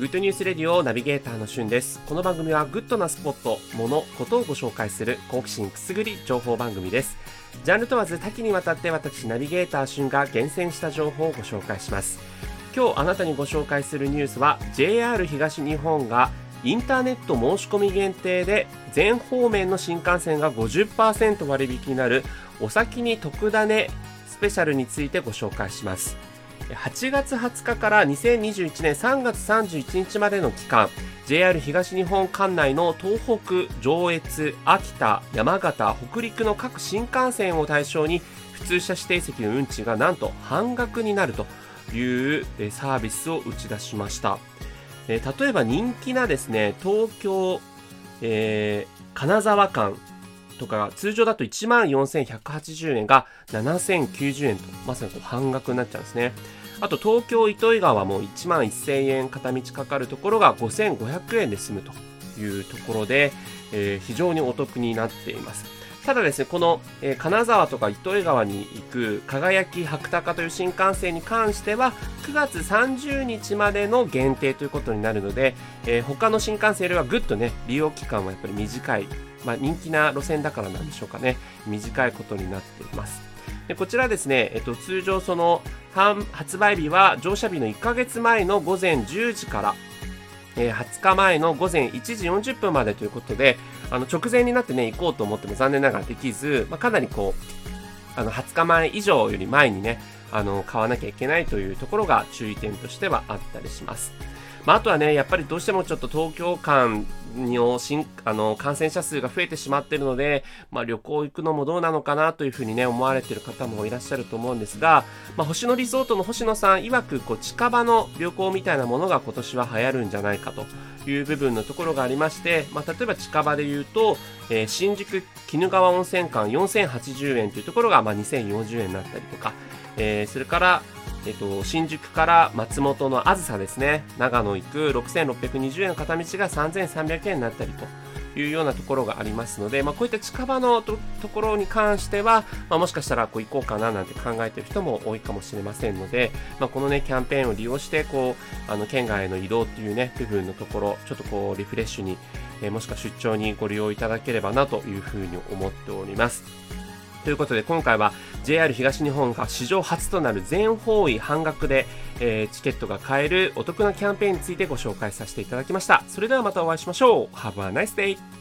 Good News Radio ナビゲーターのしゅんです。この番組はグッドなスポット、物、ことをご紹介する好奇心くすぐり情報番組です。ジャンル問わず多岐にわたって私ナビゲーターしゅんが厳選した情報をご紹介します。今日あなたにご紹介するニュースは JR 東日本がインターネット申し込み限定で全方面の新幹線が50%割引になるお先に特ダネスペシャルについてご紹介します。8月20日から2021年3月31日までの期間 JR 東日本管内の東北、上越、秋田、山形、北陸の各新幹線を対象に普通車指定席の運賃がなんと半額になるというサービスを打ち出しました。例えば人気なですね東京、えー、金沢間とか通常だと1万4180円が7090円とまさに半額になっちゃうんですねあと東京糸魚川も1万1000円片道かかるところが5500円で済むというところで、えー、非常にお得になっています。ただですね、この、えー、金沢とか糸魚川に行く輝き白鷹という新幹線に関しては9月30日までの限定ということになるので、えー、他の新幹線よりはぐっとね、利用期間はやっぱり短い、まあ、人気な路線だからなんでしょうかね、短いことになっています。でこちらですね、えっと、通常その発売日は乗車日の1ヶ月前の午前10時から、え、20日前の午前1時40分までということで、あの直前になってね、行こうと思っても残念ながらできず、まあ、かなりこう、あの20日前以上より前にね、あの買わなきゃいけないというところが注意点としてはあったりします。まあ、あとはね、やっぱりどうしてもちょっと東京間の新あの感染者数が増えてしまっているので、まあ、旅行行くのもどうなのかなというふうにね、思われている方もいらっしゃると思うんですが、まあ、星野リゾートの星野さん曰く、こう、近場の旅行みたいなものが今年は流行るんじゃないかという部分のところがありまして、まあ、例えば近場で言うと、えー、新宿鬼怒川温泉間4080円というところが、まあ、2040円になったりとか、えー、それから、えっと、新宿から松本のあずさですね、長野行く6620円の片道が3300円になったりというようなところがありますので、まあ、こういった近場のところに関しては、まあ、もしかしたらこう行こうかななんて考えている人も多いかもしれませんので、まあ、このね、キャンペーンを利用して、こう、あの、県外への移動っていうね、部分のところ、ちょっとこう、リフレッシュに、えー、もしくは出張にご利用いただければなというふうに思っております。ということで今回は JR 東日本が史上初となる全方位半額で、えー、チケットが買えるお得なキャンペーンについてご紹介させていただきました。それではまたお会いしましょう。Have a nice day!